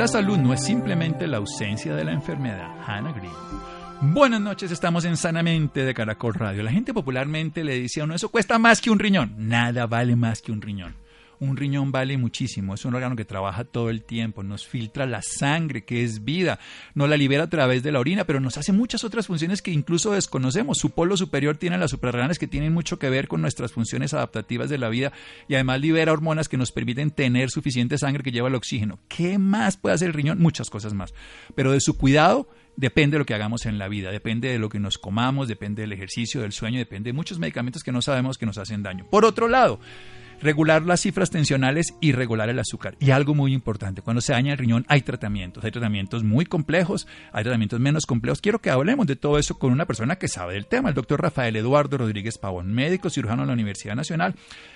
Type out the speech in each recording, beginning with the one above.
La salud no es simplemente la ausencia de la enfermedad. Hannah Green. Buenas noches, estamos en Sanamente de Caracol Radio. La gente popularmente le dice a uno, eso cuesta más que un riñón. Nada vale más que un riñón. Un riñón vale muchísimo, es un órgano que trabaja todo el tiempo, nos filtra la sangre, que es vida, nos la libera a través de la orina, pero nos hace muchas otras funciones que incluso desconocemos. Su polo superior tiene las suprarrenales que tienen mucho que ver con nuestras funciones adaptativas de la vida y además libera hormonas que nos permiten tener suficiente sangre que lleva el oxígeno. ¿Qué más puede hacer el riñón? Muchas cosas más. Pero de su cuidado depende de lo que hagamos en la vida, depende de lo que nos comamos, depende del ejercicio, del sueño, depende de muchos medicamentos que no sabemos que nos hacen daño. Por otro lado, regular las cifras tensionales y regular el azúcar. Y algo muy importante, cuando se daña el riñón hay tratamientos, hay tratamientos muy complejos, hay tratamientos menos complejos. Quiero que hablemos de todo eso con una persona que sabe del tema, el doctor Rafael Eduardo Rodríguez Pavón, médico cirujano de la Universidad Nacional,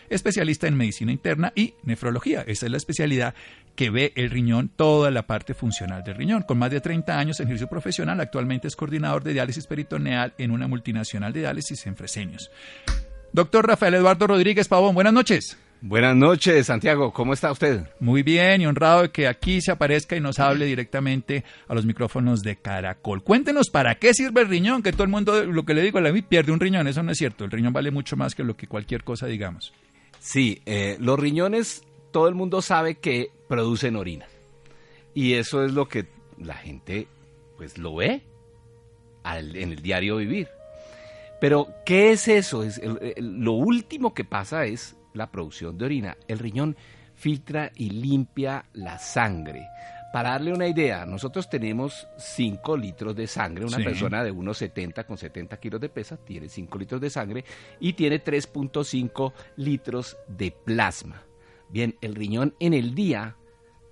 especialista en medicina interna y nefrología. Esa es la especialidad que ve el riñón, toda la parte funcional del riñón. Con más de 30 años en ejercicio profesional, actualmente es coordinador de diálisis peritoneal en una multinacional de diálisis en Fresenius. Doctor Rafael Eduardo Rodríguez Pavón, buenas noches. Buenas noches, Santiago. ¿Cómo está usted? Muy bien y honrado de que aquí se aparezca y nos hable directamente a los micrófonos de Caracol. Cuéntenos para qué sirve el riñón, que todo el mundo, lo que le digo, la pierde un riñón. Eso no es cierto. El riñón vale mucho más que lo que cualquier cosa digamos. Sí, eh, los riñones, todo el mundo sabe que producen orina. Y eso es lo que la gente, pues, lo ve al, en el diario vivir. Pero, ¿qué es eso? Es el, el, lo último que pasa es la producción de orina. El riñón filtra y limpia la sangre. Para darle una idea, nosotros tenemos 5 litros de sangre. Una Sí. persona de 1,70 con 70 kilos de pesa tiene 5 litros de sangre y tiene 3.5 litros de plasma. Bien, el riñón en el día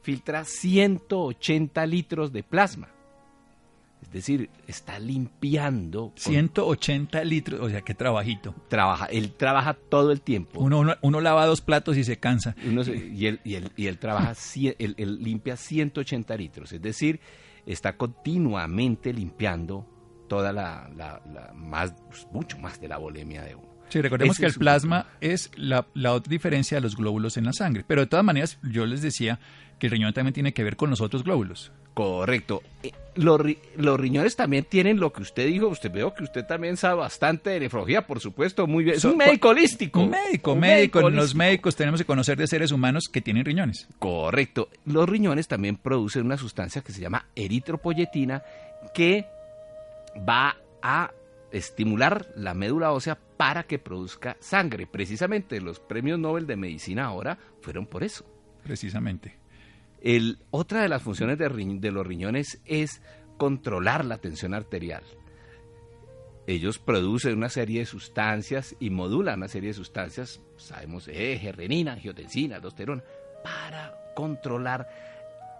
filtra 180 litros de plasma. Es decir, está limpiando. con- 180 litros, o sea, qué trabajito. trabaja, él trabaja todo el tiempo. Uno, uno, uno lava dos platos y se cansa. Uno se- y, él, y, él, y él trabaja, él, él limpia 180 litros, es decir, está continuamente limpiando toda la, la- la- más, pues, mucho más de la bolemia de uno. Sí, recordemos Ese que el un plasma es la, la otra diferencia de los glóbulos en la sangre. Pero de todas maneras, yo les decía que el riñón también tiene que ver con los otros glóbulos. Correcto. Eh, Los, ri- los riñones también tienen lo que usted dijo. Usted veo que usted también sabe bastante de nefrología, por supuesto, muy bien. Es un médico holístico. Un médico, Un médico. Los holístico. médicos tenemos que conocer de seres humanos que tienen riñones. Correcto. Los riñones también producen una sustancia que se llama eritropoyetina que va a estimular la médula ósea para que produzca sangre. Precisamente los premios Nobel de Medicina ahora fueron por eso. Precisamente. El, otra de las funciones de, los riñones es controlar la tensión arterial. Ellos producen una serie de sustancias y modulan una serie de sustancias, sabemos, eje, renina, angiotensina, aldosterona, para controlar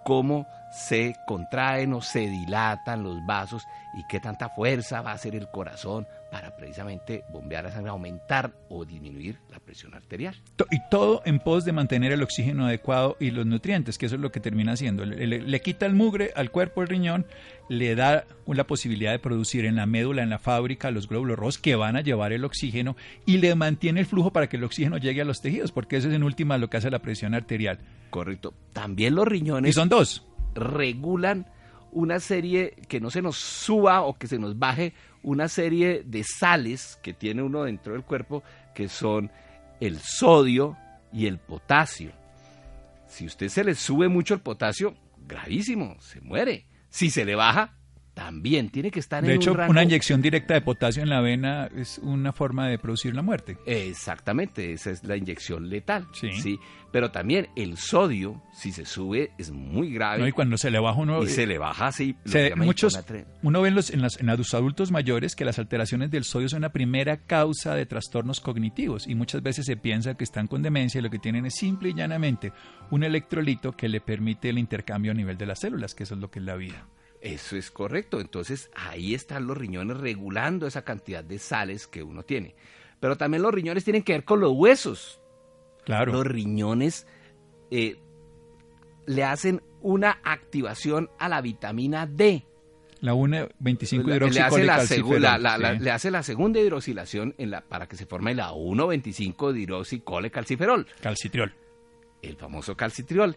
cómo se contraen o se dilatan los vasos y qué tanta fuerza va a hacer el corazón para precisamente bombear la sangre, aumentar o disminuir la presión arterial. Y todo en pos de mantener el oxígeno adecuado y los nutrientes, que eso es lo que termina haciendo. Le, le- le quita el mugre al cuerpo el riñón, le da la posibilidad de producir en la médula, en la fábrica, los glóbulos rojos que van a llevar el oxígeno y le mantiene el flujo para que el oxígeno llegue a los tejidos, porque eso es en última lo que hace la presión arterial. Correcto. También los riñones Y son dos. regulan una serie que no se nos suba o que se nos baje una serie de sales que tiene uno dentro del cuerpo que son el sodio y el potasio. Si usted se le sube mucho el potasio, gravísimo, se muere. Si se le baja, también tiene que estar de en hecho, un rango... una inyección directa de potasio en la vena es una forma de producir la muerte. Exactamente, esa es la inyección letal. Sí. Pero también el sodio, si se sube, es muy grave. No, y cuando se le baja uno... y se le baja así. muchos, uno ve en los, en, las- en los adultos mayores que las alteraciones del sodio son la primera causa de trastornos cognitivos y muchas veces se piensa que están con demencia y lo que tienen es simple y llanamente un electrolito que le permite el intercambio a nivel de las células, que eso es lo que es la vida. Eso es correcto. Entonces ahí están los riñones regulando esa cantidad de sales que uno tiene. Pero también los riñones tienen que ver con los huesos. Claro. Los riñones eh, le hacen una activación a la vitamina D. La 1,25 Le- le la- la- sí. le hace la segunda hidroxilación en la, para que se forme la 1,25 hidroxicolecalciferol, Calcitriol. el famoso calcitriol.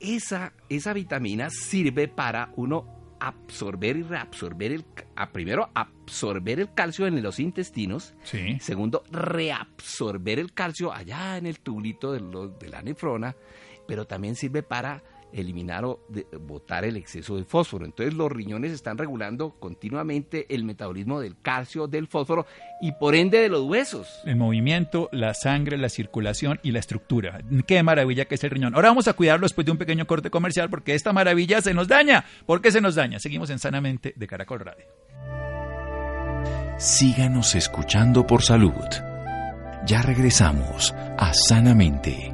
Esa, esa vitamina sirve para uno absorber y reabsorber el, a- primero absorber el calcio en los intestinos, Sí. segundo reabsorber el calcio allá en el tubulito de, lo- de la nefrona, pero también sirve para eliminar o de- botar el exceso de fósforo. Entonces los riñones están regulando continuamente el metabolismo del calcio, del fósforo y por ende de los huesos. El movimiento, la sangre, la circulación y la estructura. Qué maravilla que es el riñón. Ahora vamos a cuidarlo después de un pequeño corte comercial porque esta maravilla se nos daña. ¿Por qué se nos daña? Seguimos en Sanamente de Caracol Radio. Síganos escuchando por salud. Ya regresamos a Sanamente.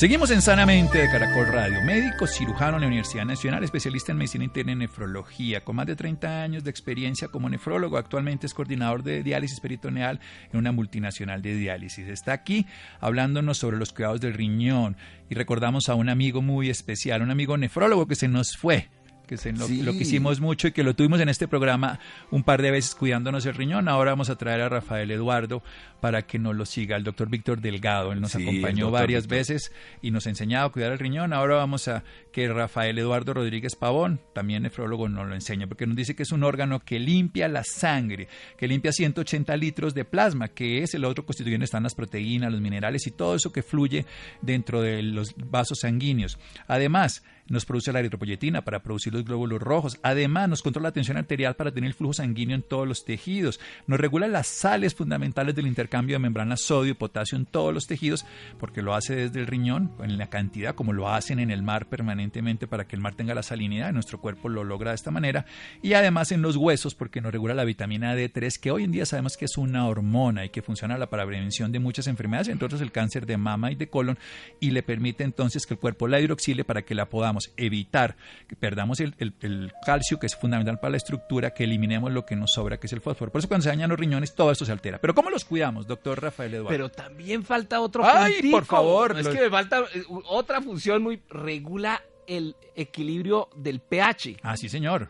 Seguimos en Sanamente de Caracol Radio. Médico cirujano en la Universidad Nacional, especialista en medicina interna y nefrología, con más de 30 años de experiencia como nefrólogo. Actualmente es coordinador de diálisis peritoneal en una multinacional de diálisis. Está aquí hablándonos sobre los cuidados del riñón y recordamos a un amigo muy especial, un amigo nefrólogo que se nos fue que se lo, Sí. lo quisimos mucho y que lo tuvimos en este programa un par de veces cuidándonos el riñón. Ahora vamos a traer a Rafael Eduardo para que nos lo siga, el doctor Víctor Delgado. Él nos Sí, acompañó varias Víctor. veces y nos ha enseñado a cuidar el riñón. Ahora vamos a que Rafael Eduardo Rodríguez Pavón, también nefrólogo, nos lo enseña, porque nos dice que es un órgano que limpia la sangre, que limpia 180 litros de plasma, que es el otro constituyente, están las proteínas, los minerales y todo eso que fluye dentro de los vasos sanguíneos. Además, nos produce la eritropoyetina para producir los glóbulos rojos. Además, nos controla la tensión arterial para tener el flujo sanguíneo en todos los tejidos. Nos regula las sales fundamentales del intercambio de membranas sodio y potasio en todos los tejidos, porque lo hace desde el riñón, en la cantidad, como lo hacen en el mar permanentemente para que el mar tenga la salinidad. Nuestro cuerpo lo logra de esta manera. Y además en los huesos, porque nos regula la vitamina D3, que hoy en día sabemos que es una hormona y que funciona la- para prevención de muchas enfermedades, entre otros el cáncer de mama y de colon, y le permite entonces que el cuerpo la hidroxile para que la podamos evitar, que perdamos el, el- el calcio, que es fundamental para la estructura, que eliminemos lo que nos sobra, que es el fósforo. Por eso cuando se dañan los riñones, todo esto se altera. Pero ¿cómo los cuidamos, doctor Rafael Eduardo? Pero también falta otro Ay, puntico. por favor, Es los- que me falta eh, otra función muy... Regula el equilibrio del pH. ah, sí, señor.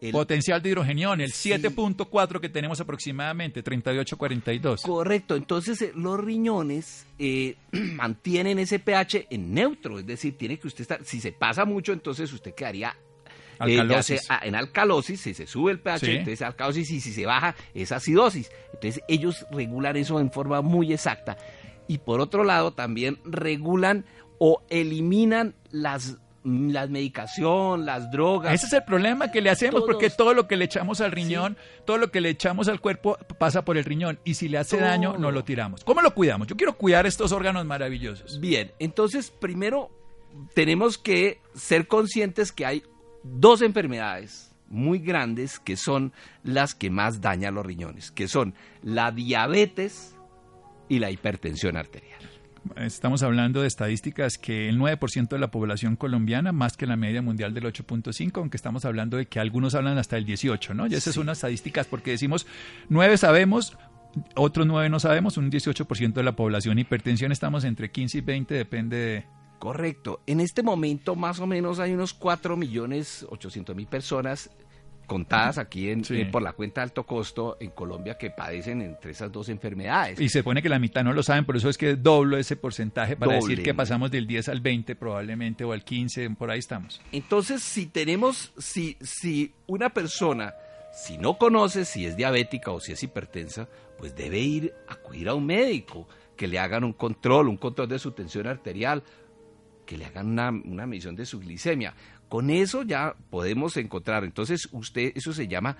El- Potencial de hidrogenión, el Sí. 7.4 que tenemos aproximadamente, 38-42. Correcto, entonces eh, los riñones eh, mantienen ese pH en neutro, es decir, tiene que usted estar, si se pasa mucho, entonces usted quedaría eh, sea, ah, en alcalosis, si se sube el pH, Sí. entonces alcalosis, y si se baja, es acidosis. Entonces ellos regulan eso en forma muy exacta. Y por otro lado, también regulan o eliminan las, la medicación, las drogas. Ese es el problema que le hacemos, Todos- porque todo lo que le echamos al riñón, todo lo que le echamos al cuerpo pasa por el riñón. Y si le hace Todo. daño, no lo tiramos. ¿Cómo lo cuidamos? Yo quiero cuidar estos órganos maravillosos. Bien, entonces primero tenemos que ser conscientes que hay dos enfermedades muy grandes que son las que más dañan los riñones, que son la diabetes y la hipertensión arterial. Estamos hablando de estadísticas que el 9% de la población colombiana, más que la media mundial del 8.5, aunque estamos hablando de que algunos hablan hasta el 18, ¿no? Y esas son unas estadísticas porque decimos 9 sabemos, otros 9 no sabemos, un 18% de la población. Hipertensión estamos entre 15 y 20, depende de... Correcto. En este momento más o menos hay unos 4 millones 800 mil personas contadas aquí en, Sí. eh, por la cuenta de alto costo en Colombia que padecen entre esas dos enfermedades. Y se pone que la mitad no lo saben, por eso es que doblo ese porcentaje para decir que pasamos del 10 al 20 probablemente o al 15, por ahí estamos. Entonces, si tenemos, si, si una persona, si no conoce si es diabética o si es hipertensa, pues debe ir a acudir a un médico, que le hagan un control, un control de su tensión arterial, que le hagan una, una medición de su glicemia. Con eso ya podemos encontrar. Entonces, usted, eso se llama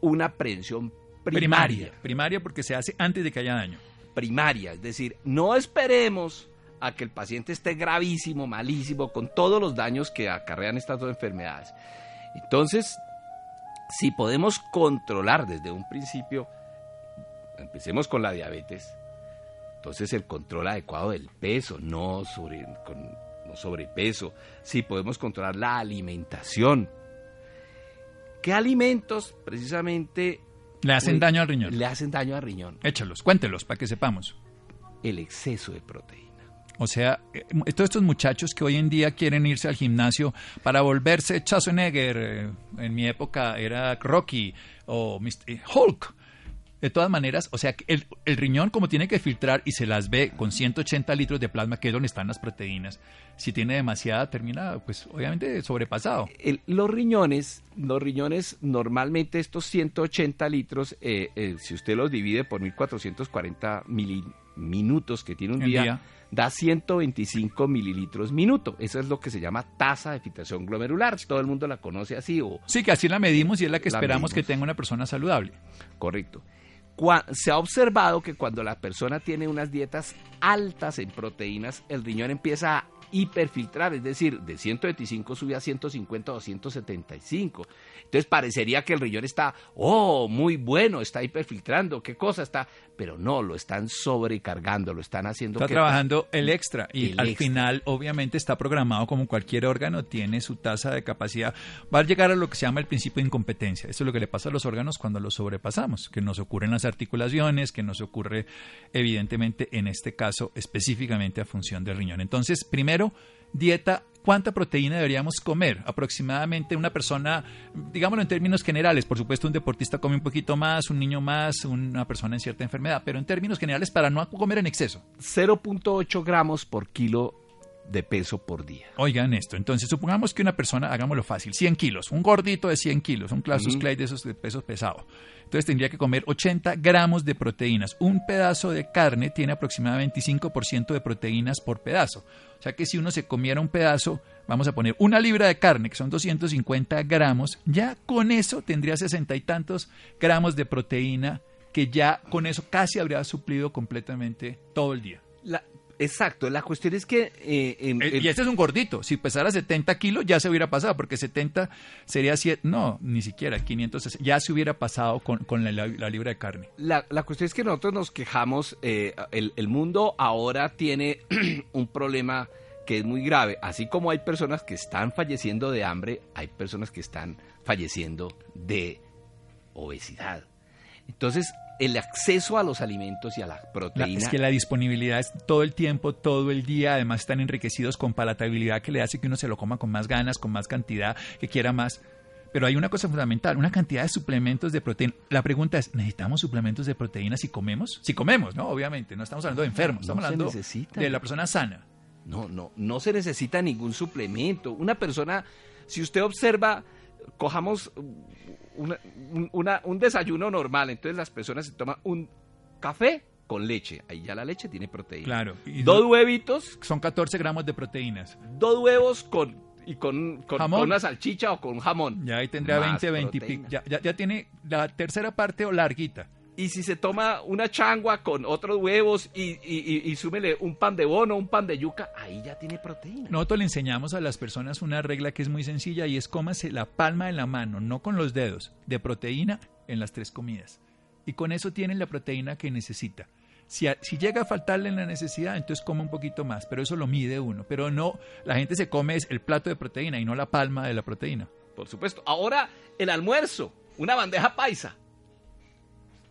una prevención primaria. Primaria. Primaria porque se hace antes de que haya daño. primaria, es decir, no esperemos a que el paciente esté gravísimo, malísimo, con todos los daños que acarrean estas dos enfermedades. Entonces, si podemos controlar desde un principio, empecemos con la diabetes, entonces el control adecuado del peso, no, sobre, con, no sobrepeso, si podemos controlar la alimentación. ¿Qué alimentos precisamente Le hacen Uy, daño al riñón. le hacen daño al riñón? Échalos, cuéntelos para que sepamos. El exceso de proteína. O sea, eh, todos estos muchachos que hoy en día quieren irse al gimnasio para volverse Schwarzenegger, eh, en mi época era Rocky o Mr. eh, Hulk. De todas maneras, o sea, el, el riñón como tiene que filtrar y se las ve con 180 litros de plasma, que es donde están las proteínas, si tiene demasiada, termina pues obviamente sobrepasado. El- los riñones, los riñones normalmente estos 180 litros, eh, eh, si usted los divide por 1440 mili- minutos que tiene un día, día. da 125 mililitros minuto. Eso es lo que se llama tasa de filtración glomerular. Todo el mundo la conoce así o Sí, que así la medimos y es la que La esperamos que tenga una persona saludable. correcto. Se ha observado que cuando la persona tiene unas dietas altas en proteínas, el riñón empieza a hiperfiltrar, es decir, de 125 sube a 150 o 175. Entonces parecería que el riñón está, oh, muy bueno, está hiperfiltrando, qué cosa está, pero no, lo están sobrecargando, lo están haciendo Está que- trabajando el extra y El al extra. final obviamente está programado como cualquier órgano, tiene su tasa de capacidad. Va a llegar a lo que se llama el principio de incompetencia. Eso es lo que le pasa a los órganos cuando los sobrepasamos, que nos ocurre en las articulaciones, que nos ocurre evidentemente en este caso específicamente a función del riñón. Entonces, primero, dieta. ¿Cuánta proteína deberíamos comer? Aproximadamente una persona, digámoslo en términos generales, por supuesto un deportista come un poquito más, un niño más, una persona en cierta enfermedad, pero en términos generales para no comer en exceso. 0.8 gramos por kilo de peso por día. Oigan esto, entonces supongamos que una persona, hagámoslo fácil, 100 kilos, un gordito de 100 kilos, un Clausus Ujú. Clay de esos de peso pesado. Entonces tendría que comer 80 gramos de proteínas. Un pedazo de carne tiene aproximadamente 25% de proteínas por pedazo. O sea que si uno se comiera un pedazo, vamos a poner una libra de carne, que son 250 gramos, ya con eso tendría sesenta y tantos gramos de proteína, que ya con eso casi habría suplido completamente todo el día. Exacto, la cuestión es que... eh, en- Eh, y este es un gordito. Si pesara 70 kilos, ya se hubiera pasado, porque 70 sería 7. No, ni siquiera 500. Ya se hubiera pasado con, con la, la libra de carne. La, la cuestión es que nosotros nos quejamos, eh, el, el mundo ahora tiene un problema que es muy grave. Así como hay personas que están falleciendo de hambre, hay personas que están falleciendo de obesidad. Entonces, el acceso a los alimentos y a la proteína... es que la disponibilidad es todo el tiempo, todo el día. Además, están enriquecidos con palatabilidad que le hace que uno se lo coma con más ganas, con más cantidad, que quiera más. Pero hay una cosa fundamental, una cantidad de suplementos de proteína. La pregunta es, ¿necesitamos suplementos de proteína si comemos? Si comemos, ¿no? Obviamente, no estamos hablando de enfermos, estamos No hablando de la persona sana. No, no, no se necesita ningún suplemento. Una persona, si usted observa, cojamos una- un, una- un desayuno normal, entonces las personas se toman un café con leche, ahí ya la leche tiene proteína. Claro. Y Dos huevitos, son 14 gramos de proteínas. dos huevos con y con, con- una salchicha o con jamón. Ya ahí tendría Más 20, 20 y pico. Ya, ya, ya tiene la tercera parte o larguita. Y si se toma una changua con otros huevos y, y, súmele un pan de bono, un pan de yuca, ahí ya tiene proteína. Nosotros le enseñamos a las personas una regla que es muy sencilla y es cómase la palma de la mano, no con los dedos, de proteína en las tres comidas. Y con eso tienen la proteína que necesita. Si, a- si llega a faltarle la necesidad, entonces come un poquito más, pero eso lo mide uno. Pero no, la gente se come es el plato de proteína y no la palma de la proteína. Por supuesto. Ahora, el almuerzo, una bandeja paisa.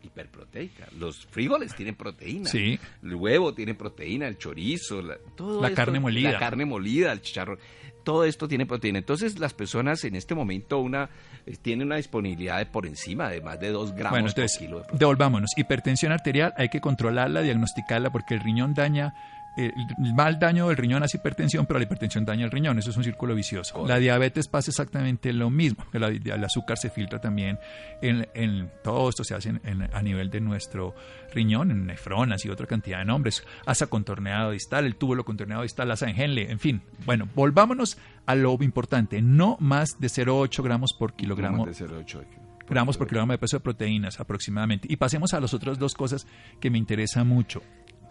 Hiperproteica. Los frijoles tienen proteína. Sí. El huevo tiene proteína, el chorizo, la, todo La esto, carne molida. La carne molida, el chicharrón. todo esto tiene proteína. Entonces las personas en este momento una eh, tienen una disponibilidad de por encima de más de 2 gramos Bueno, por entonces, kilo. de proteína. devolvámonos. Hipertensión arterial, hay que controlarla, diagnosticarla, porque el riñón daña, el mal daño del riñón hace hipertensión, pero la hipertensión daña el riñón. Eso es un círculo vicioso. Correcto. La diabetes pasa exactamente lo mismo. el azúcar se filtra también en, en- todo esto se hace en- en- a nivel de nuestro riñón, en nefronas y otra cantidad de nombres. Asa contorneado distal, el túbulo contorneado distal, asa en Henle, en fin. Bueno, volvámonos a lo importante. No más de 0,8 gramos por kilogramo Más de 0,8 de- gramos por kilogramo de peso de proteínas aproximadamente. Y pasemos a las otras dos cosas que me interesan mucho.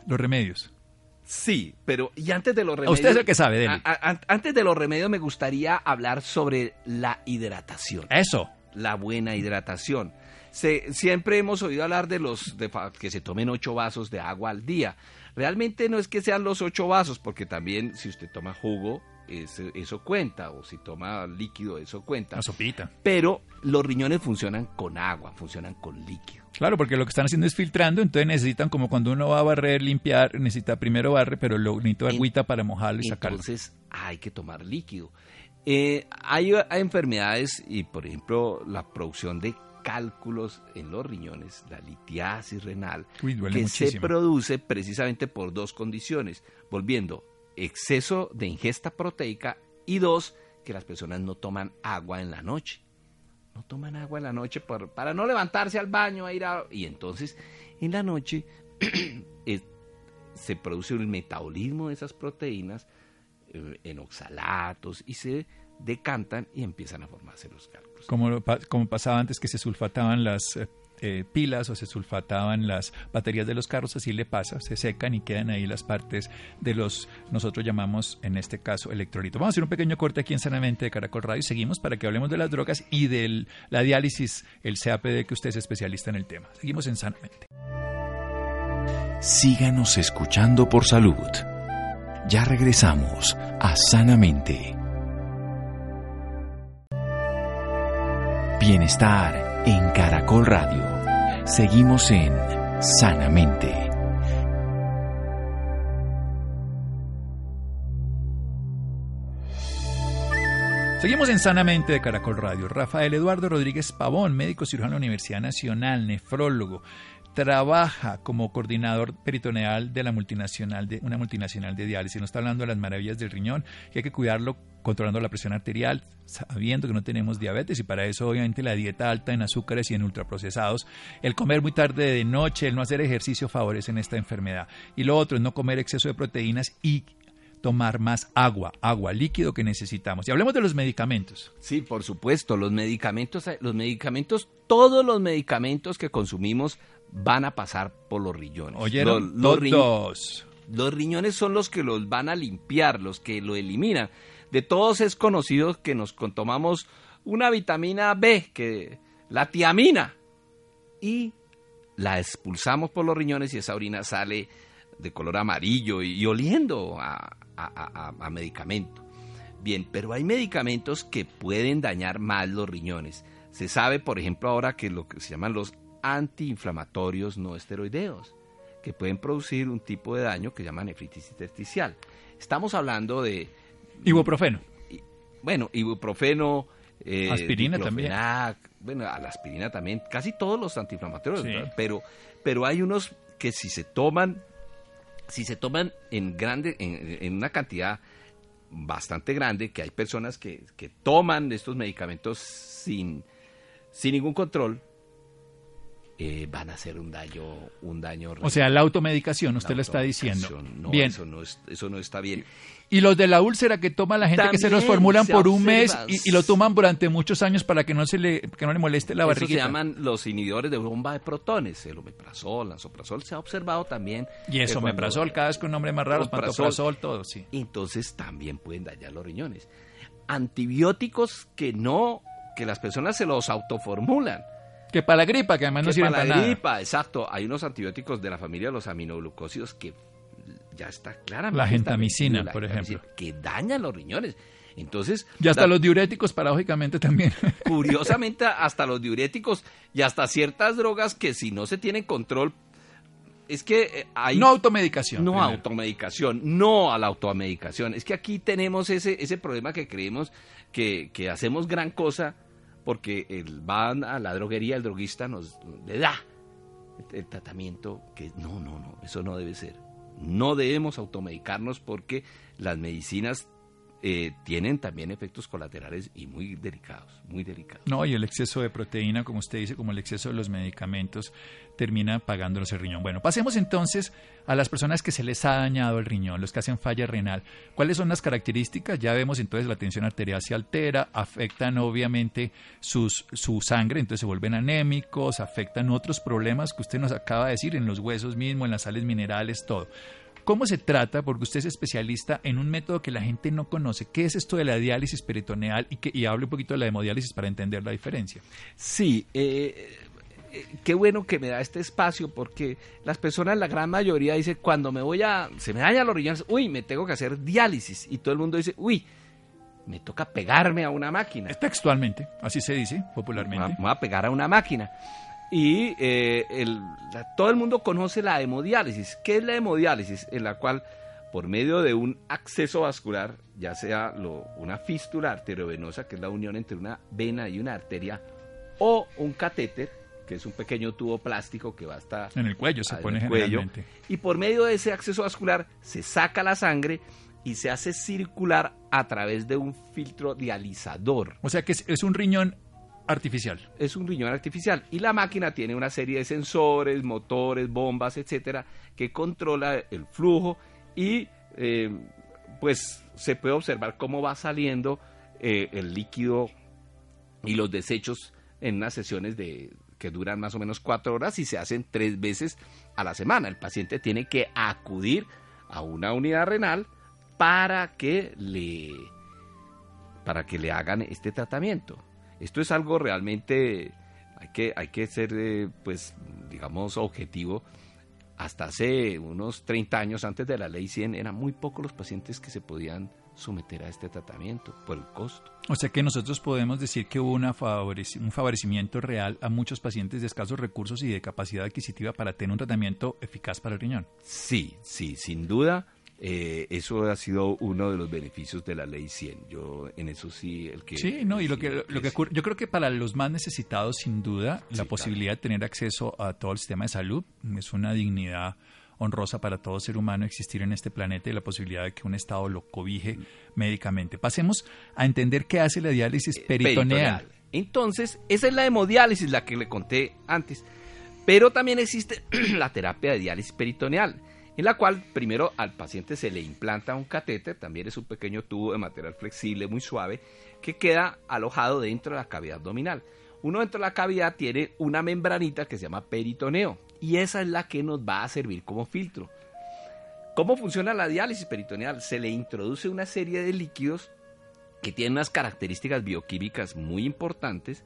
Los remedios. Sí, pero y antes de los remedios. usted es el que sabe, a- a- an- antes de los remedios me gustaría hablar sobre la hidratación. Eso. la buena hidratación. Se- siempre hemos oído hablar de los de que se tomen ocho vasos de agua al día. Realmente no es que sean los ocho vasos, porque también si usted toma jugo, eso cuenta, o si toma líquido, eso cuenta. La sopita. Pero los riñones funcionan con agua, funcionan con líquido. Claro, porque lo que están haciendo es filtrando, entonces necesitan, como cuando uno va a barrer, limpiar, necesita primero barre, pero lo necesita agüita para mojarlo y sacarlo. Entonces hay que tomar líquido. Eh, hay, hay enfermedades y, por ejemplo, la producción de cálculos en los riñones, la litiasis renal, Uy, que se produce precisamente por dos condiciones, volviendo exceso de ingesta proteica y dos, que las personas no toman agua en la noche. No toman agua en la noche para no levantarse al baño a ir a... Y entonces, en la noche se produce el metabolismo de esas proteínas eh, en oxalatos y se decantan y empiezan a formarse los cálculos. Como, lo como pasaba antes que se sulfataban las eh, eh, pilas o se sulfataban las baterías de los carros, así le pasa, se secan y quedan ahí las partes de los, nosotros llamamos en este caso electrolitos. Vamos a hacer un pequeño corte aquí en Sanamente de Caracol Radio y seguimos para que hablemos de las drogas y de la diálisis, el CAPD, que usted es especialista en el tema. Seguimos en Sanamente. Síganos escuchando por salud. Ya regresamos a Sanamente. Bienestar en Caracol Radio. Seguimos en Sanamente. Seguimos en Sanamente de Caracol Radio. Rafael Eduardo Rodríguez Pavón, médico cirujano de la Universidad Nacional, nefrólogo, trabaja como coordinador peritoneal de la multinacional de una multinacional de diálisis. Nos está hablando de las maravillas del riñón, que hay que cuidarlo controlando la presión arterial, sabiendo que no tenemos diabetes y para eso obviamente la dieta alta en azúcares y en ultraprocesados, el comer muy tarde de noche, el no hacer ejercicio favorecen esta enfermedad. Y lo otro es no comer exceso de proteínas y tomar más agua, agua líquido que necesitamos. Y hablemos de los medicamentos. Sí, por supuesto, los medicamentos, los medicamentos, todos los medicamentos que consumimos van a pasar por los riñones. ¿Oyeron? Los, los ri- Todos. los riñones son los que los van a limpiar, los que lo eliminan. De todos es conocido que nos tomamos una vitamina B, que la tiamina, y la expulsamos por los riñones y esa orina sale de color amarillo y, y oliendo a, a- a- a medicamento. Bien, pero hay medicamentos que pueden dañar más los riñones. Se sabe, por ejemplo, ahora que lo que se llaman los antiinflamatorios no esteroideos, que pueden producir un tipo de daño que se llama nefritis intersticial. Estamos hablando de, Ibuprofeno. bueno, ibuprofeno, eh, Aspirina diclofenac, Bueno, a la aspirina también, casi todos los antiinflamatorios, pero, pero hay unos que si se toman, si se toman en grande, en, en una cantidad bastante grande, que hay personas que, que toman estos medicamentos sin, sin ningún control, eh, van a hacer un daño, un daño O sea, la automedicación, usted lo está diciendo. automedicación. No, Bien. Eso no, es- eso no está bien. Y los de la úlcera que toma la gente que se los formulan se por un mes y, y lo toman durante muchos años para que no se le, que no le moleste la Eso se barriguita. llaman los inhibidores de bomba de protones, el omeprazol, lansoprazol, se ha observado también. Y eso, que me cuando- cada vez con nombre más raro, Omeprazol. pantoprazol, todo, sí. Entonces también pueden dañar los riñones. Antibióticos que no, que las personas se los autoformulan. Que para la gripa, que además no que sirven para para la nada. gripa, exacto. Hay unos antibióticos de la familia de los aminoglucósidos que ya está claramente. La gentamicina, la por ejemplo. Que dañan los riñones. Entonces. Y hasta la- los diuréticos, paradójicamente, también. Curiosamente, hasta los diuréticos y hasta ciertas drogas que si no se tiene control es que eh, hay... No automedicación. No primero. automedicación, no a la automedicación. Es que aquí tenemos ese, ese problema que creemos que, que hacemos gran cosa porque el, van a la droguería, el droguista nos le da el, el tratamiento que no, no, no, eso no debe ser. No debemos automedicarnos porque las medicinas eh, tienen también efectos colaterales y muy delicados, muy delicados. No, y el exceso de proteína, como usted dice, como el exceso de los medicamentos, termina pagándolos el riñón. Bueno, pasemos entonces a las personas que se les ha dañado el riñón, los que hacen falla renal. ¿Cuáles son las características? Ya vemos entonces la tensión arterial se altera, afectan obviamente sus, su sangre, entonces se vuelven anémicos, afectan otros problemas que usted nos acaba de decir, en los huesos mismos, en las sales minerales, todo. ¿Cómo se trata? Porque usted es especialista en un método que la gente no conoce. ¿Qué es esto de la diálisis peritoneal? Y, que, y hable un poquito de la hemodiálisis para entender la diferencia. Sí, eh, eh, qué bueno que me da este espacio porque las personas, la gran mayoría, dice cuando me voy a, se me dañan los riñones, uy, me tengo que hacer diálisis. Y todo el mundo dice, uy, me toca pegarme a una máquina. Textualmente, así se dice popularmente. me voy a pegar a una máquina. Y eh, el- la- todo el mundo conoce la hemodiálisis. ¿Qué es la hemodiálisis? En la cual, por medio de un acceso vascular, ya sea lo- una fístula arteriovenosa, que es la unión entre una vena y una arteria, o un catéter, que es un pequeño tubo plástico que va hasta En el cuello se en pone el cuello, y por medio de ese acceso vascular se saca la sangre y se hace circular a través de un filtro dializador. O sea que es, es un riñón artificial. Es un riñón artificial y la máquina tiene una serie de sensores, motores, bombas, etcétera, que controla el flujo y eh, pues se puede observar cómo va saliendo eh, el líquido y los desechos en unas sesiones de que duran más o menos cuatro horas y se hacen tres veces a la semana. El paciente tiene que acudir a una unidad renal para que le para que le hagan este tratamiento. Esto es algo realmente hay que hay que ser eh, pues digamos objetivo. Hasta hace unos 30 años antes de la ley 100 eran muy pocos los pacientes que se podían someter a este tratamiento por el costo. O sea que nosotros podemos decir que hubo una favoreci- un favorecimiento real a muchos pacientes de escasos recursos y de capacidad adquisitiva para tener un tratamiento eficaz para el riñón. Sí, sí, sin duda. Eh, eso ha sido uno de los beneficios de la ley 100. Yo en eso sí, el que... Sí, no, y lo que, lo que ocurre, yo creo que para los más necesitados, sin duda, la claro. posibilidad de tener acceso a todo el sistema de salud es una dignidad honrosa para todo ser humano existir en este planeta y la posibilidad de que un Estado lo cobije médicamente. Pasemos a entender qué hace la diálisis peritoneal. peritoneal. Entonces, esa es la hemodiálisis, la que le conté antes. Pero también existe la terapia de diálisis peritoneal, en la cual primero al paciente se le implanta un catéter, también es un pequeño tubo de material flexible muy suave, que queda alojado dentro de la cavidad abdominal. Uno dentro de la cavidad tiene una membranita que se llama peritoneo, y esa es la que nos va a servir como filtro. ¿Cómo funciona la diálisis peritoneal? Se le introduce una serie de líquidos que tienen unas características bioquímicas muy importantes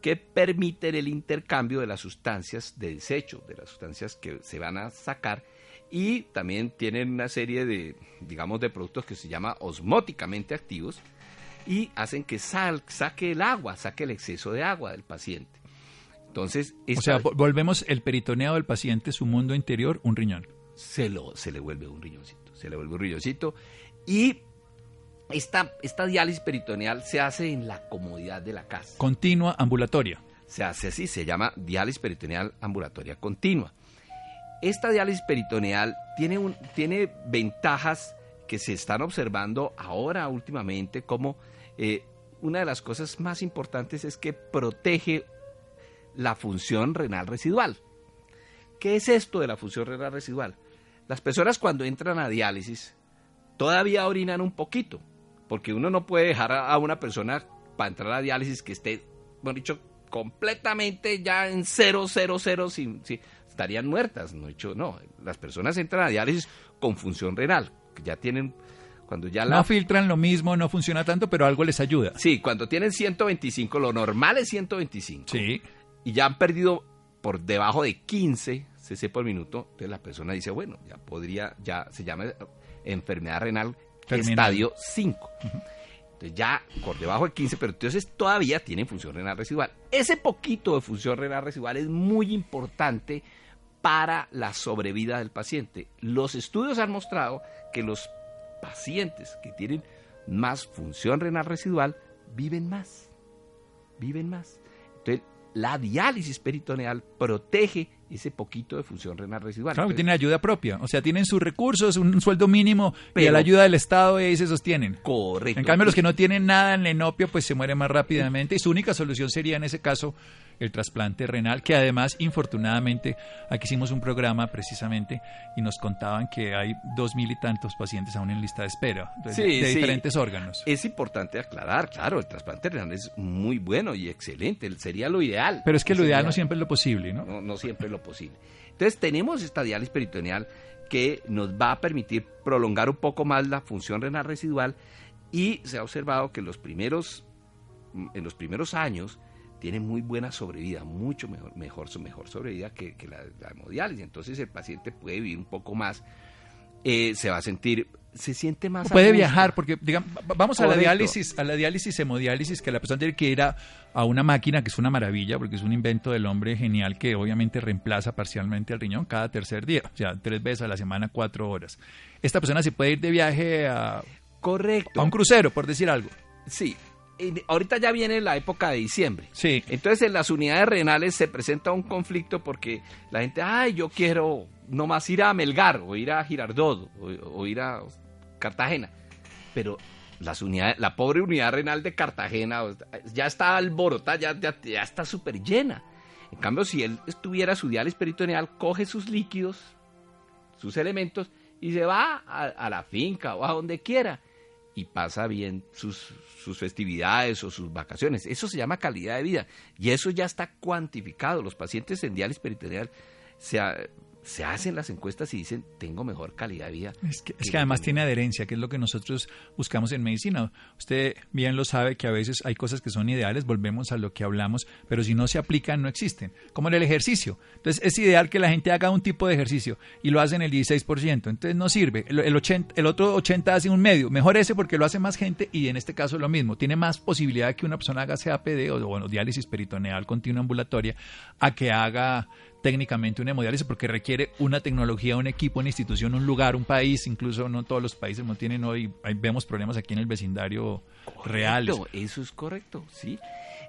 que permiten el intercambio de las sustancias de desecho, de las sustancias que se van a sacar y también tienen una serie de, digamos, de productos que se llama osmóticamente activos y hacen que sal, saque el agua, saque el exceso de agua del paciente. Entonces, O sea, vo- volvemos el peritoneado del paciente, su mundo interior, un riñón. se, lo, se le vuelve un riñoncito, se le vuelve un riñoncito y esta, esta diálisis peritoneal se hace en la comodidad de la casa. Continua, ambulatoria. se hace así, se llama diálisis peritoneal ambulatoria continua. Esta diálisis peritoneal tiene, tiene ventajas que se están observando ahora últimamente como eh, una de las cosas más importantes es que protege la función renal residual. ¿Qué es esto de la función renal residual? Las personas cuando entran a diálisis todavía orinan un poquito, porque uno no puede dejar a, a una persona para entrar a diálisis que esté, bueno dicho, completamente ya en cero, cero, cero, sin, sin- estarían muertas, no dicho, no, las personas entran a diálisis con función renal, que ya tienen, cuando ya la... No filtran lo mismo, no funciona tanto, pero algo les ayuda. sí, cuando tienen 125, lo normal es 125 Sí. y ya han perdido por debajo de 15 cc por minuto, entonces la persona dice, bueno, ya podría, ya se llama enfermedad renal Terminal. estadio 5. Entonces ya por debajo de 15, pero entonces todavía tienen función renal residual. Ese poquito de función renal residual es muy importante para la sobrevida del paciente. Los estudios han mostrado que los pacientes que tienen más función renal residual viven más, viven más. Entonces, la diálisis peritoneal protege ese poquito de función renal residual. Claro, que tienen ayuda propia. O sea, tienen sus recursos, un sueldo mínimo y a Pero- la ayuda del Estado y ahí se sostienen. correcto. En cambio, los que no tienen nada en la pues se mueren más rápidamente. Y su única solución sería, en ese caso, el trasplante renal, que además, infortunadamente, aquí hicimos un programa precisamente y nos contaban que hay dos mil y tantos pacientes aún en lista de espera Entonces, Sí, de, de sí. diferentes órganos. Es importante aclarar, claro, el trasplante renal es muy bueno y excelente, sería lo ideal. Pero es que lo ideal no siempre es lo posible, ¿no? no, no siempre es lo posible. Entonces tenemos esta diálisis peritoneal que nos va a permitir prolongar un poco más la función renal residual y se ha observado que los primeros, en los primeros años tiene muy buena sobrevida, mucho mejor, mejor, mejor sobrevida que, que la, la hemodiálisis. Entonces el paciente puede vivir un poco más, eh, se va a sentir, se siente más... Puede viajar, porque digamos, va- vamos a la diálisis, a la diálisis hemodiálisis, que la persona tiene que ir a, a una máquina, que es una maravilla, porque es un invento del hombre genial que obviamente reemplaza parcialmente al riñón cada tercer día, o sea, tres veces a la semana, cuatro horas. Esta persona se puede ir de viaje a, Correcto. a un crucero, por decir algo. Sí. Ahorita ya viene la época de diciembre. Sí. Entonces en las unidades renales se presenta un conflicto porque la gente, ay, yo quiero nomás ir a Melgar o ir a Girardot o, o ir a Cartagena. Pero las unidades, la pobre unidad renal de Cartagena ya está alborotada, ya, ya, ya está súper llena. En cambio, si él estuviera su diálisis peritoneal, coge sus líquidos, sus elementos y se va a, a la finca o a donde quiera y pasa bien sus, sus festividades o sus vacaciones. Eso se llama calidad de vida y eso ya está cuantificado. Los pacientes en diálisis peritoneal se, se hacen las encuestas y dicen, tengo mejor calidad de vida. Es que, es que además tiene adherencia, que es lo que nosotros buscamos en medicina. Usted bien lo sabe que a veces hay cosas que son ideales, volvemos a lo que hablamos, pero si no se aplican no existen. Como en el ejercicio. Entonces es ideal que la gente haga un tipo de ejercicio y lo hacen el 16%. Entonces no sirve. El, el, 80, el otro 80 hace un medio. Mejor ese porque lo hace más gente y en este caso lo mismo. Tiene más posibilidad que una persona haga CAPD o bueno, diálisis peritoneal continua ambulatoria a que haga técnicamente una hemodiálisis porque requiere una tecnología, un equipo, una institución, un lugar, un país, incluso no todos los países no tienen hoy, vemos problemas aquí en el vecindario reales. Correcto, Eso es correcto, sí.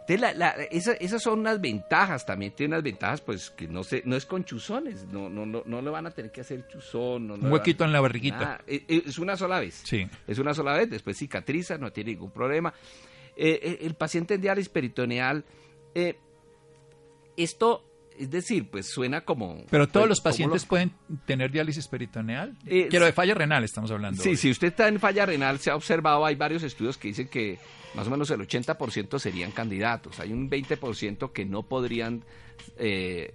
Entonces, la- la- esa- esas son unas ventajas, también tiene unas ventajas, pues que no se, no es con chuzones, no, no, no, no le van a tener que hacer chuzón. No, no Un huequito en la barriguita. Nada, e- e- Es una sola vez. Sí. Es una sola vez, después cicatriza, no tiene ningún problema. Eh, eh, el paciente en diálisis peritoneal, eh, esto, es decir, pues suena como... Pero todos pues, los pacientes lo- pueden tener diálisis peritoneal. Eh, Quiero de falla renal estamos hablando. Sí, hoy. si usted está en falla renal, se ha observado, hay varios estudios que dicen que más o menos el 80% serían candidatos. Hay un 20% que no podrían eh,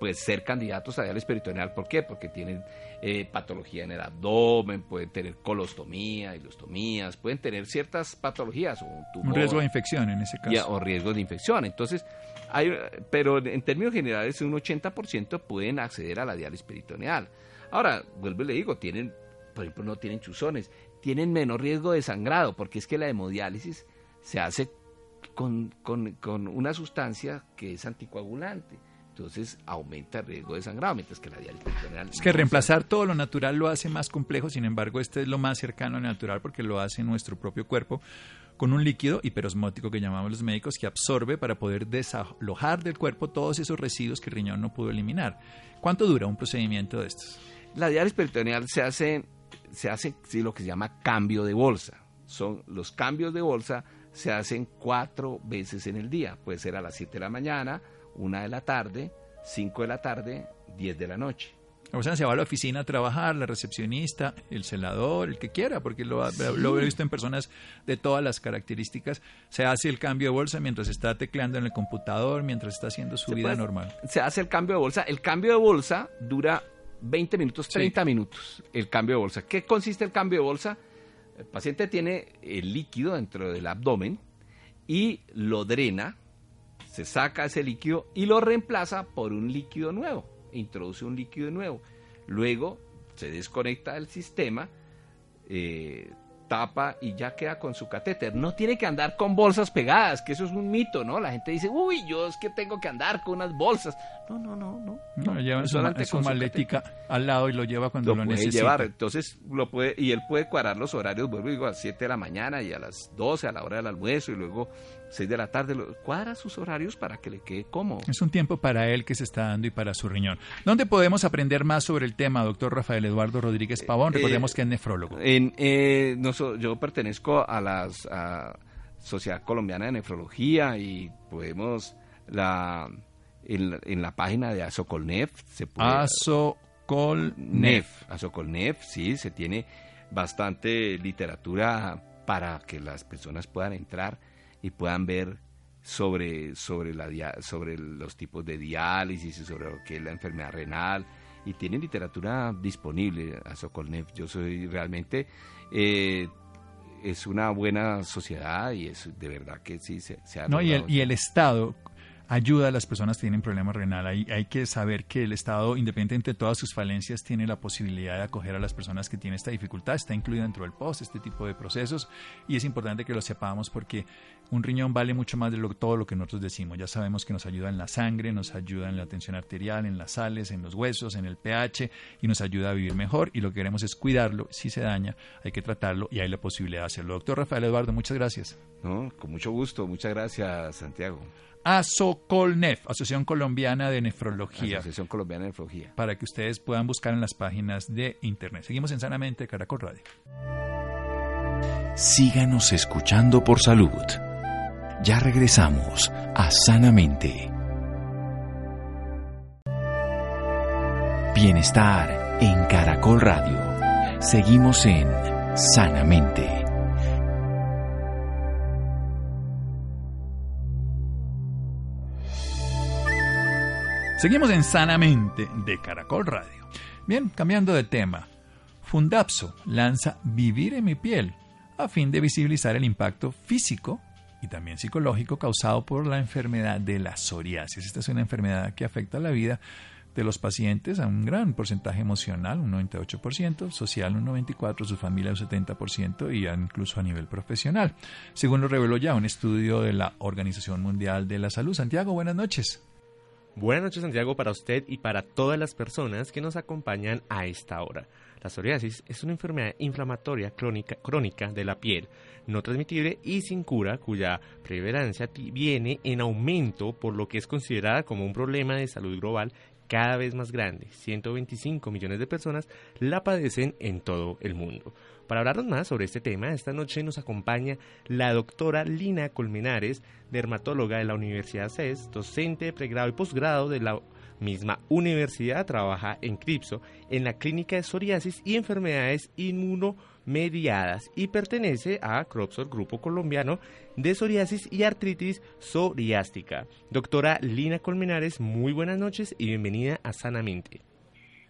pues ser candidatos a diálisis peritoneal. ¿Por qué? Porque tienen eh, patología en el abdomen, pueden tener colostomía, ilostomías, pueden tener ciertas patologías o un tumor Un riesgo de infección en ese caso. y- o riesgos de infección. Entonces, hay, pero en términos generales, un 80% pueden acceder a la diálisis peritoneal. Ahora, vuelvo y le digo, tienen, por ejemplo, no tienen chuzones, tienen menor riesgo de sangrado, porque es que la hemodiálisis se hace con, con- con una sustancia que es anticoagulante. Entonces aumenta el riesgo de sangrado, mientras que la diálisis peritoneal... Es que no se- reemplazar todo lo natural lo hace más complejo, sin embargo, este es lo más cercano al natural porque lo hace nuestro propio cuerpo con un líquido hiperosmótico que llamamos los médicos que absorbe para poder desalojar del cuerpo todos esos residuos que el riñón no pudo eliminar. ¿Cuánto dura un procedimiento de estos? La diálisis peritoneal se hace, se hace sí, lo que se llama cambio de bolsa. Son los cambios de bolsa se hacen cuatro veces en el día. Puede ser a las 7 de la mañana, una de la tarde, 5 de la tarde, 10 de la noche. La persona se va a la oficina a trabajar, la recepcionista, el celador, el que quiera, porque lo, lo he visto en personas de todas las características. Se hace el cambio de bolsa mientras está tecleando en el computador, mientras está haciendo su Se vida puede- normal. Se hace el cambio de bolsa. El cambio de bolsa dura 20 minutos, Sí. 30 minutos. El cambio de bolsa. ¿Qué consiste el cambio de bolsa? El paciente tiene el líquido dentro del abdomen y lo drena, se saca ese líquido y lo reemplaza por un líquido nuevo. Introduce un líquido nuevo. Luego se desconecta del sistema, eh, tapa y ya queda con su catéter. No tiene que andar con bolsas pegadas, que eso es un mito, ¿no? La gente dice, uy, yo es que tengo que andar con unas bolsas. No, no, no, no. No, lleva su, su maletica al lado y lo lleva cuando lo, lo puede necesita. llevar, entonces lo puede, y él puede cuadrar los horarios, vuelvo digo, a las 7 de la mañana y a las 12 a la hora del almuerzo y luego 6 de la tarde, lo, cuadra sus horarios para que le quede cómodo. Es un tiempo para él que se está dando y para su riñón. ¿Dónde podemos aprender más sobre el tema, doctor Rafael Eduardo Rodríguez Pavón? Recordemos Eh, que es nefrólogo. En, eh, no yo pertenezco a la Sociedad Colombiana de Nefrología y podemos, la, en, la- en la página de Asocolnef, se puede... Asocolnef. NEF, Asocolnef, sí, se tiene bastante literatura para que las personas puedan entrar y puedan ver sobre, sobre, la, sobre los tipos de diálisis y sobre lo que es la enfermedad renal. Y tienen literatura disponible, Asocolnef. Yo soy realmente... eh, es una buena sociedad y es de verdad que sí se, se ha No, y el, y el Estado ayuda a las personas que tienen problemas renal. Hay, hay que saber que el Estado, independientemente de todas sus falencias, tiene la posibilidad de acoger a las personas que tienen esta dificultad. Está incluido dentro del POST este tipo de procesos y es importante que lo sepamos porque un riñón vale mucho más de lo, todo lo que nosotros decimos. Ya sabemos que nos ayuda en la sangre, nos ayuda en la tensión arterial, en las sales, en los huesos, en el pH y nos ayuda a vivir mejor y lo que queremos es cuidarlo. Si se daña, hay que tratarlo y hay la posibilidad de hacerlo. Doctor Rafael Eduardo, muchas gracias. ¿no? Con mucho gusto. Muchas gracias, Santiago. ASOCOLNEF, Asociación Colombiana de Nefrología, Asociación Colombiana de Nefrología. para que ustedes puedan buscar en las páginas de internet. Seguimos en Sanamente Caracol Radio. Síganos escuchando por salud. Ya regresamos a Sanamente. Bienestar en Caracol Radio. Seguimos en Sanamente. Seguimos en Sanamente de Caracol Radio. Bien, cambiando de tema. Fundapso lanza Vivir en mi piel a fin de visibilizar el impacto físico y también psicológico causado por la enfermedad de la psoriasis. Esta es una enfermedad que afecta la vida de los pacientes a un gran porcentaje emocional, un 98%, social un 94%, su familia un 70% y incluso a nivel profesional. Según lo reveló ya un estudio de la Organización Mundial de la Salud. Santiago, buenas noches. Buenas noches Santiago para usted y para todas las personas que nos acompañan a esta hora. La psoriasis es una enfermedad inflamatoria crónica, de la piel, no transmitible y sin cura, cuya prevalencia viene en aumento por lo que es considerada como un problema de salud global cada vez más grande. 125 millones de personas la padecen en todo el mundo. Para hablarnos más sobre este tema, esta noche nos acompaña la doctora Lina Colmenares, dermatóloga de la Universidad CES, docente de pregrado y posgrado de la misma universidad, trabaja en CRIPSO, en la clínica de psoriasis y enfermedades inmunomediadas y pertenece a CROPSOR, Grupo Colombiano de Psoriasis y Artritis Psoriástica. Doctora Lina Colmenares, muy buenas noches y bienvenida a Sanamente.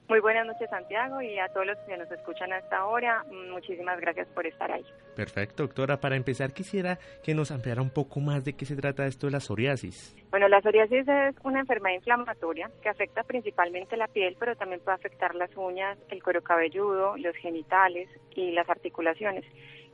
Muy buenas noches, Santiago, y a todos los que nos escuchan hasta ahora, mm, muchísimas gracias por estar ahí. Perfecto, doctora. Para empezar, quisiera que nos ampliara un poco más de qué se trata esto de la psoriasis. Bueno, la psoriasis es una enfermedad inflamatoria que afecta principalmente la piel, pero también puede afectar las uñas, el cuero cabelludo, los genitales y las articulaciones.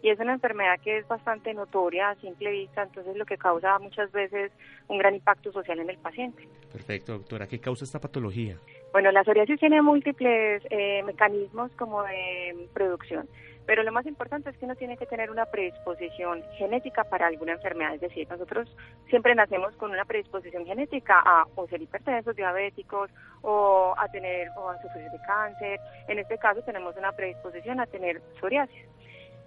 Y es una enfermedad que es bastante notoria a simple vista, entonces lo que causa muchas veces un gran impacto social en el paciente. Perfecto, doctora. ¿Qué causa esta patología? Bueno, la psoriasis tiene múltiples eh, mecanismos como de producción, pero lo más importante es que uno tiene que tener una predisposición genética para alguna enfermedad, es decir, nosotros siempre nacemos con una predisposición genética a o ser hipertensos, diabéticos o a tener o a sufrir de cáncer. En este caso tenemos una predisposición a tener psoriasis.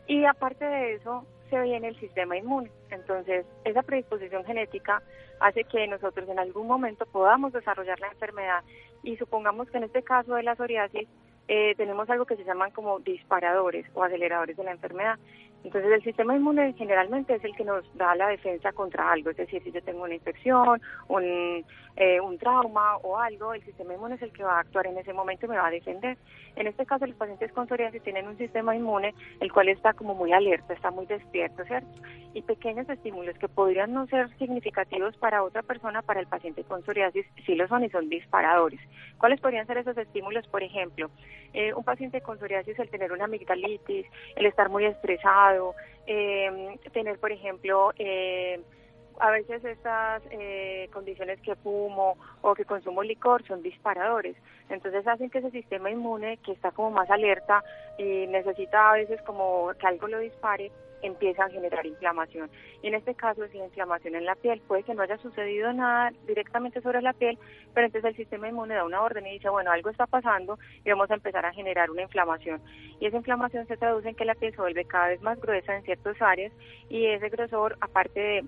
Y aparte de eso, se viene el sistema inmune. Entonces, esa predisposición genética hace que nosotros en algún momento podamos desarrollar la enfermedad y supongamos que en este caso de la psoriasis eh, tenemos algo que se llaman como disparadores o aceleradores de la enfermedad. Entonces el sistema inmune generalmente es el que nos da la defensa contra algo, es decir, si yo tengo una infección, un, eh, un trauma o algo, el sistema inmune es el que va a actuar en ese momento y me va a defender. En este caso los pacientes con psoriasis tienen un sistema inmune el cual está como muy alerta, está muy despierto, ¿cierto? Y pequeños estímulos que podrían no ser significativos para otra persona, para el paciente con psoriasis sí lo son y son disparadores. ¿Cuáles podrían ser esos estímulos? Por ejemplo, eh, un paciente con psoriasis, el tener una amigdalitis, el estar muy estresado, eh, tener, por ejemplo, eh, a veces estas eh, condiciones que fumo o que consumo licor son disparadores. Entonces hacen que ese sistema inmune, que está como más alerta y necesita a veces como que algo lo dispare, empieza a generar inflamación. Y en este caso, si la inflamación en la piel puede que no haya sucedido nada directamente sobre la piel, pero entonces el sistema inmune da una orden y dice, bueno, algo está pasando y vamos a empezar a generar una inflamación. Y esa inflamación se traduce en que la piel se vuelve cada vez más gruesa en ciertas áreas y ese grosor, aparte de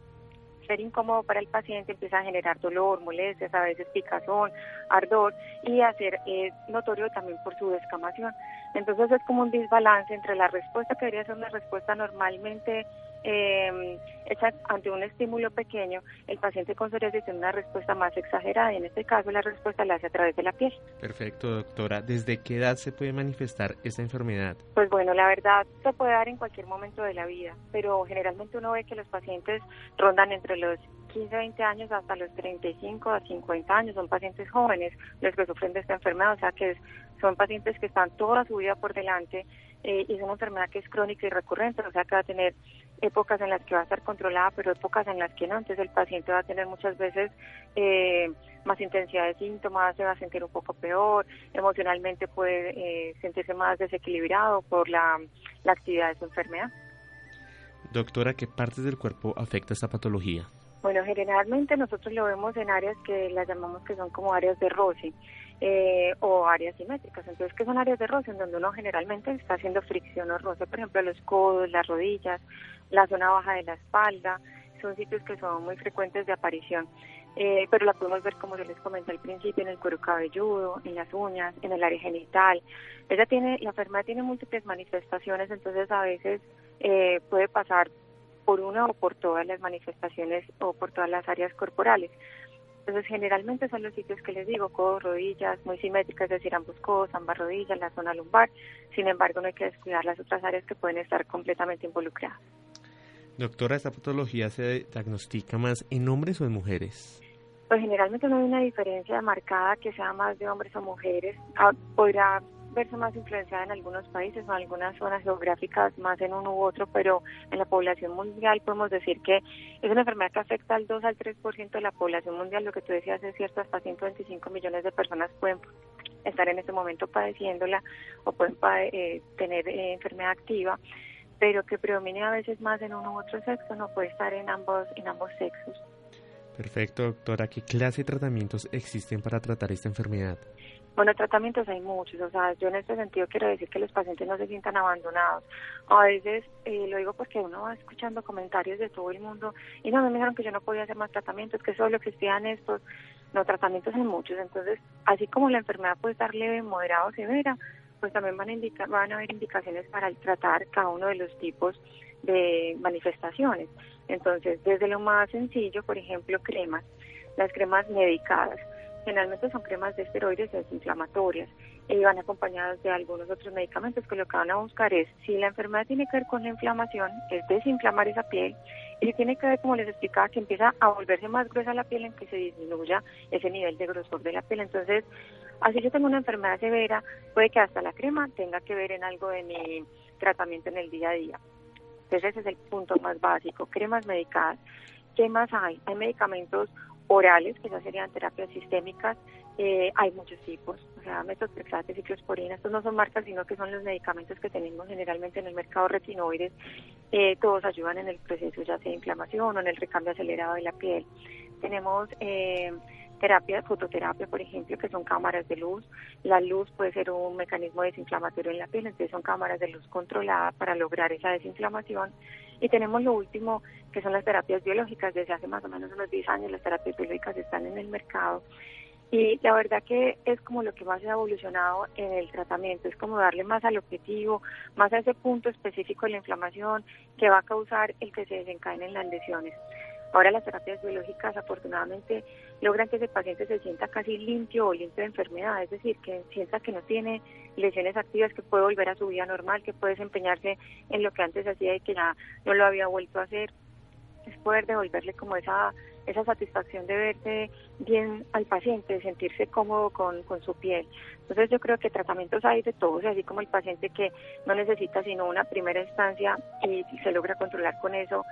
ser incómodo para el paciente, empieza a generar dolor, molestias, a veces picazón, ardor y a ser eh, notorio también por su descamación. Entonces es como un desbalance entre la respuesta que debería ser una respuesta normalmente eh, hecha ante un estímulo pequeño, el paciente con psoriasis tiene una respuesta más exagerada y en este caso la respuesta la hace a través de la piel. Perfecto, doctora. ¿Desde qué edad se puede manifestar esta enfermedad? Pues bueno, la verdad se puede dar en cualquier momento de la vida, pero generalmente uno ve que los pacientes rondan entre los 15, 20 años hasta los 35 a 50 años, son pacientes jóvenes los que sufren de esta enfermedad, o sea que son pacientes que están toda su vida por delante eh, y es una enfermedad que es crónica y recurrente, o sea que va a tener épocas en las que va a estar controlada, pero épocas en las que no. Entonces el paciente va a tener muchas veces eh, más intensidad de síntomas, se va a sentir un poco peor, emocionalmente puede eh, sentirse más desequilibrado por la, la actividad de su enfermedad. Doctora, ¿qué partes del cuerpo afecta esta patología? Bueno, generalmente nosotros lo vemos en áreas que las llamamos que son como áreas de roce eh, o áreas simétricas. Entonces, ¿qué son áreas de roce? En donde uno generalmente está haciendo fricción o roce, por ejemplo, los codos, las rodillas, la zona baja de la espalda, son sitios que son muy frecuentes de aparición. Eh, pero la podemos ver, como yo les comenté al principio, en el cuero cabelludo, en las uñas, en el área genital. Ella tiene, la enfermedad tiene múltiples manifestaciones, entonces a veces eh, puede pasar por una o por todas las manifestaciones o por todas las áreas corporales. Entonces, generalmente son los sitios que les digo, codos, rodillas, muy simétricas, es decir, ambos codos, ambas rodillas, la zona lumbar. Sin embargo, no hay que descuidar las otras áreas que pueden estar completamente involucradas. Doctora, ¿esta patología se diagnostica más en hombres o en mujeres? Pues generalmente no hay una diferencia marcada que sea más de hombres o mujeres. Ah, podrá verse más influenciada en algunos países o en algunas zonas geográficas más en uno u otro, pero en la población mundial podemos decir que es una enfermedad que afecta al 2 al 3% de la población mundial, lo que tú decías es cierto, hasta 125 millones de personas pueden estar en este momento padeciéndola o pueden eh, tener eh, enfermedad activa pero que predomine a veces más en uno u otro sexo, no puede estar en ambos, en ambos sexos. Perfecto, doctora. ¿Qué clase de tratamientos existen para tratar esta enfermedad? Bueno, tratamientos hay muchos, o sea, yo en este sentido quiero decir que los pacientes no se sientan abandonados. A veces, eh, lo digo porque uno va escuchando comentarios de todo el mundo y no, me dijeron que yo no podía hacer más tratamientos, que solo existían estos. No, tratamientos hay muchos, entonces, así como la enfermedad puede estar leve, moderada o severa, pues también van a, indicar, van a haber indicaciones para tratar cada uno de los tipos de manifestaciones. Entonces, desde lo más sencillo, por ejemplo, cremas, las cremas medicadas, generalmente son cremas de esteroides desinflamatorias y van acompañadas de algunos otros medicamentos que lo que van a buscar es, si la enfermedad tiene que ver con la inflamación, es desinflamar esa piel, y si tiene que ver, como les explicaba, que empieza a volverse más gruesa la piel en que se disminuya ese nivel de grosor de la piel. Entonces, Así yo tengo una enfermedad severa, puede que hasta la crema tenga que ver en algo de mi tratamiento en el día a día. Entonces ese es el punto más básico, cremas medicadas. ¿Qué más hay? Hay medicamentos orales, que ya serían terapias sistémicas, eh, hay muchos tipos, o sea, metotrexate, ciclosporina, estos no son marcas, sino que son los medicamentos que tenemos generalmente en el mercado retinoides, eh, todos ayudan en el proceso ya sea de inflamación o en el recambio acelerado de la piel. Tenemos eh, terapia, fototerapia, por ejemplo, que son cámaras de luz. La luz puede ser un mecanismo desinflamatorio en la piel, entonces son cámaras de luz controladas para lograr esa desinflamación. Y tenemos lo último, que son las terapias biológicas. Desde hace más o menos unos 10 años las terapias biológicas están en el mercado Y la verdad que es como lo que más ha evolucionado en el tratamiento, es como darle más al objetivo, más a ese punto específico de la inflamación que va a causar el que se desencadenen las lesiones. Ahora las terapias biológicas afortunadamente logran que ese paciente se sienta casi limpio o limpio de enfermedad, es decir, que sienta que no tiene lesiones activas, que puede volver a su vida normal, que puede desempeñarse en lo que antes hacía y que ya no lo había vuelto a hacer. Es poder devolverle como esa esa satisfacción de verse bien al paciente, de sentirse cómodo con, con su piel. Entonces yo creo que tratamientos hay de todos, así como el paciente que no necesita sino una primera instancia y se logra controlar con eso,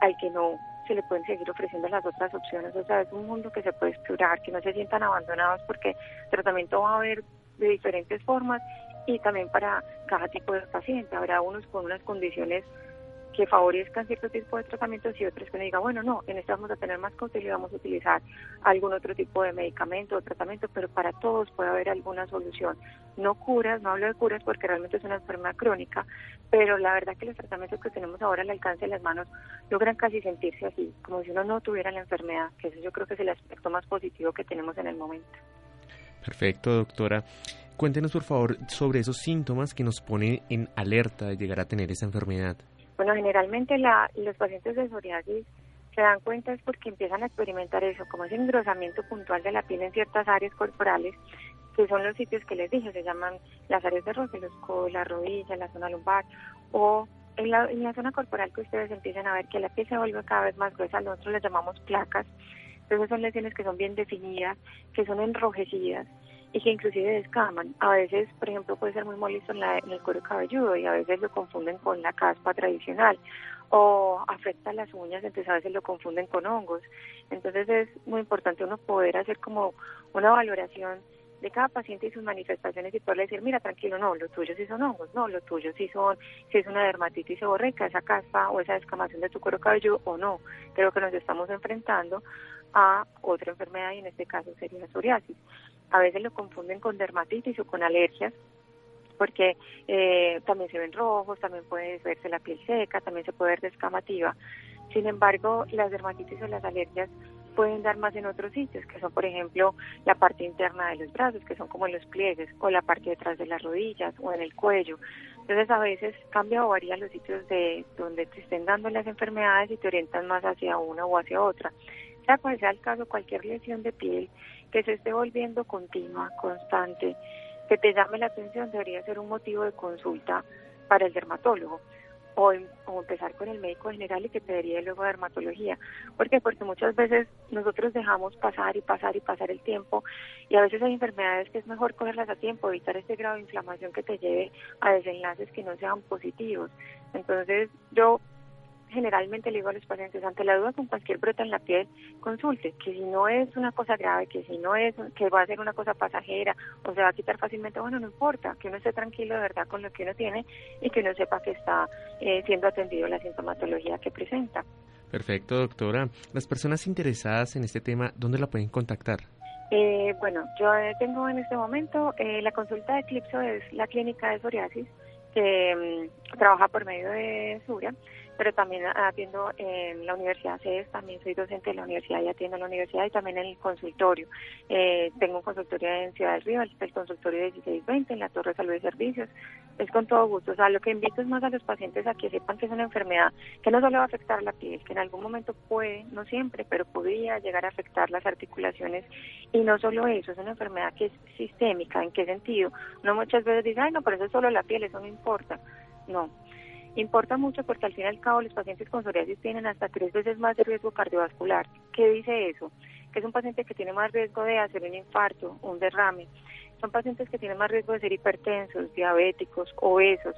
al que no se le pueden seguir ofreciendo las otras opciones. O sea, es un mundo que se puede explorar, que no se sientan abandonados porque tratamiento va a haber de diferentes formas y también para cada tipo de paciente. Habrá unos con unas condiciones que favorezcan cierto tipo de tratamientos y otros que no digan, bueno, no, en este vamos a tener más cautelia y vamos a utilizar algún otro tipo de medicamento o tratamiento, pero para todos puede haber alguna solución. No curas, no hablo de curas porque realmente es una enfermedad crónica, pero la verdad que los tratamientos que tenemos ahora al alcance de las manos logran casi sentirse así, como si uno no tuviera la enfermedad, que eso yo creo que es el aspecto más positivo que tenemos en el momento. Perfecto, doctora. Cuéntenos por favor sobre esos síntomas que nos ponen en alerta de llegar a tener esa enfermedad. Bueno, generalmente la, los pacientes de psoriasis se dan cuenta es porque empiezan a experimentar eso, como ese engrosamiento puntual de la piel en ciertas áreas corporales, que son los sitios que les dije, se llaman las áreas de roce, los codos, la rodilla, la zona lumbar, o en la, en la zona corporal que ustedes empiezan a ver que la piel se vuelve cada vez más gruesa, nosotros les llamamos placas, entonces son lesiones que son bien definidas, que son enrojecidas, y que inclusive descaman. A veces, por ejemplo, puede ser muy molesto en, el cuero cabelludo y a veces lo confunden con la caspa tradicional o afecta las uñas, entonces a veces lo confunden con hongos. Entonces es muy importante uno poder hacer como una valoración de cada paciente y sus manifestaciones y poderle decir, mira, tranquilo, no, lo tuyo sí son hongos, no, lo tuyo sí son, si es una dermatitis seborreica, esa caspa o esa descamación de tu cuero cabelludo o no. Creo que nos estamos enfrentando a otra enfermedad y en este caso sería psoriasis. A veces lo confunden con dermatitis o con alergias porque eh, también se ven rojos, también puede verse la piel seca, también se puede ver descamativa. Sin embargo, las dermatitis o las alergias pueden dar más en otros sitios, que son, por ejemplo, la parte interna de los brazos, que son como los pliegues, o la parte detrás de las rodillas o en el cuello. Entonces, a veces cambia o varía los sitios de donde te estén dando las enfermedades y te orientan más hacia una o hacia otra sea cual sea el caso, cualquier lesión de piel que se esté volviendo continua, constante, que te llame la atención, debería ser un motivo de consulta para el dermatólogo o, empezar con el médico general y que te debería luego dermatología. ¿Por qué? Porque muchas veces nosotros dejamos pasar y pasar y pasar el tiempo y a veces hay enfermedades que es mejor cogerlas a tiempo, evitar este grado de inflamación que te lleve a desenlaces que no sean positivos. Entonces yo generalmente le digo a los pacientes, ante la duda con cualquier brote en la piel, consulte, que si no es una cosa grave, que si no es, que va a ser una cosa pasajera o se va a quitar fácilmente, bueno, no importa, que uno esté tranquilo de verdad con lo que uno tiene y que uno sepa que está eh, siendo atendido la sintomatología que presenta. Perfecto, doctora. Las personas interesadas en este tema, ¿dónde la pueden contactar? Eh, bueno, yo tengo en este momento eh, la consulta de Eclipso es la clínica de psoriasis que mm, trabaja por medio de Suria pero también atiendo en la Universidad CES, también soy docente de la universidad y atiendo en la universidad y también en el consultorio. Eh, tengo un consultorio en Ciudad del Río, el consultorio 1620 en la Torre de Salud y Servicios. Es con todo gusto. O sea, lo que invito es más a los pacientes a que sepan que es una enfermedad que no solo va a afectar la piel, que en algún momento puede, no siempre, pero podría llegar a afectar las articulaciones. Y no solo eso, es una enfermedad que es sistémica. ¿En qué sentido? No muchas veces dicen, ay, no, pero eso es solo la piel, eso no importa. No, Importa mucho porque al fin y al cabo los pacientes con psoriasis tienen hasta tres veces más de riesgo cardiovascular. ¿Qué dice eso? Que es un paciente que tiene más riesgo de hacer un infarto, un derrame. Son pacientes que tienen más riesgo de ser hipertensos, diabéticos, obesos,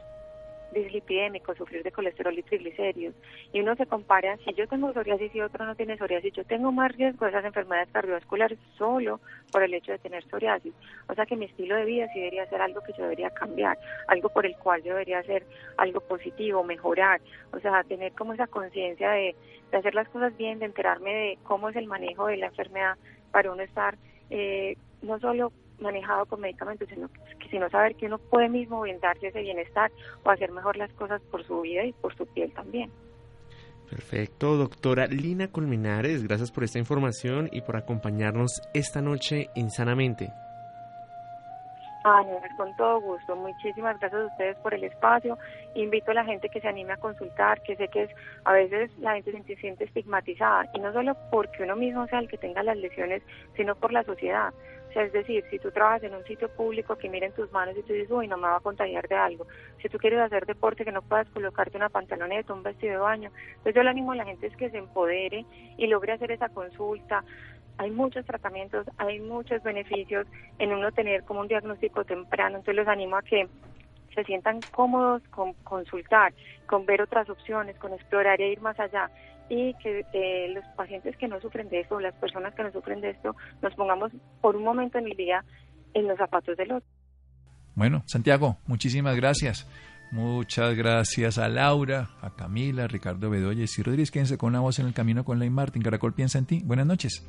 dislipidémico, sufrir de colesterol y triglicéridos, y uno se compara, si yo tengo psoriasis y otro no tiene psoriasis, yo tengo más riesgo de esas enfermedades cardiovasculares solo por el hecho de tener psoriasis. O sea que mi estilo de vida sí debería ser algo que yo debería cambiar, algo por el cual yo debería hacer algo positivo, mejorar, o sea, tener como esa conciencia de, de hacer las cosas bien, de enterarme de cómo es el manejo de la enfermedad para uno estar eh, no solo manejado con medicamentos, sino, que, sino saber que uno puede mismo brindarse ese bienestar o hacer mejor las cosas por su vida y por su piel también. Perfecto, doctora Lina Colmenares, gracias por esta información y por acompañarnos esta noche insanamente. Ah, no, con todo gusto. Muchísimas gracias a ustedes por el espacio. Invito a la gente que se anime a consultar, que sé que es a veces la gente se siente estigmatizada y no solo porque uno mismo sea el que tenga las lesiones, sino por la sociedad. Es decir, si tú trabajas en un sitio público que miren tus manos y tú dices, uy, no me va a contagiar de algo. Si tú quieres hacer deporte que no puedas colocarte una pantaloneta, un vestido de baño. Entonces yo le animo a la gente es que se empodere y logre hacer esa consulta hay muchos tratamientos, hay muchos beneficios en uno tener como un diagnóstico temprano, entonces los animo a que se sientan cómodos con consultar, con ver otras opciones, con explorar e ir más allá y que eh, los pacientes que no sufren de esto, las personas que no sufren de esto, nos pongamos por un momento en el día en los zapatos del otro. Bueno, Santiago, muchísimas gracias. Muchas gracias a Laura, a Camila, a Ricardo Bedoya y Rodríguez. Quédense con una voz en el camino con Ley Martín. Caracol piensa en ti. Buenas noches.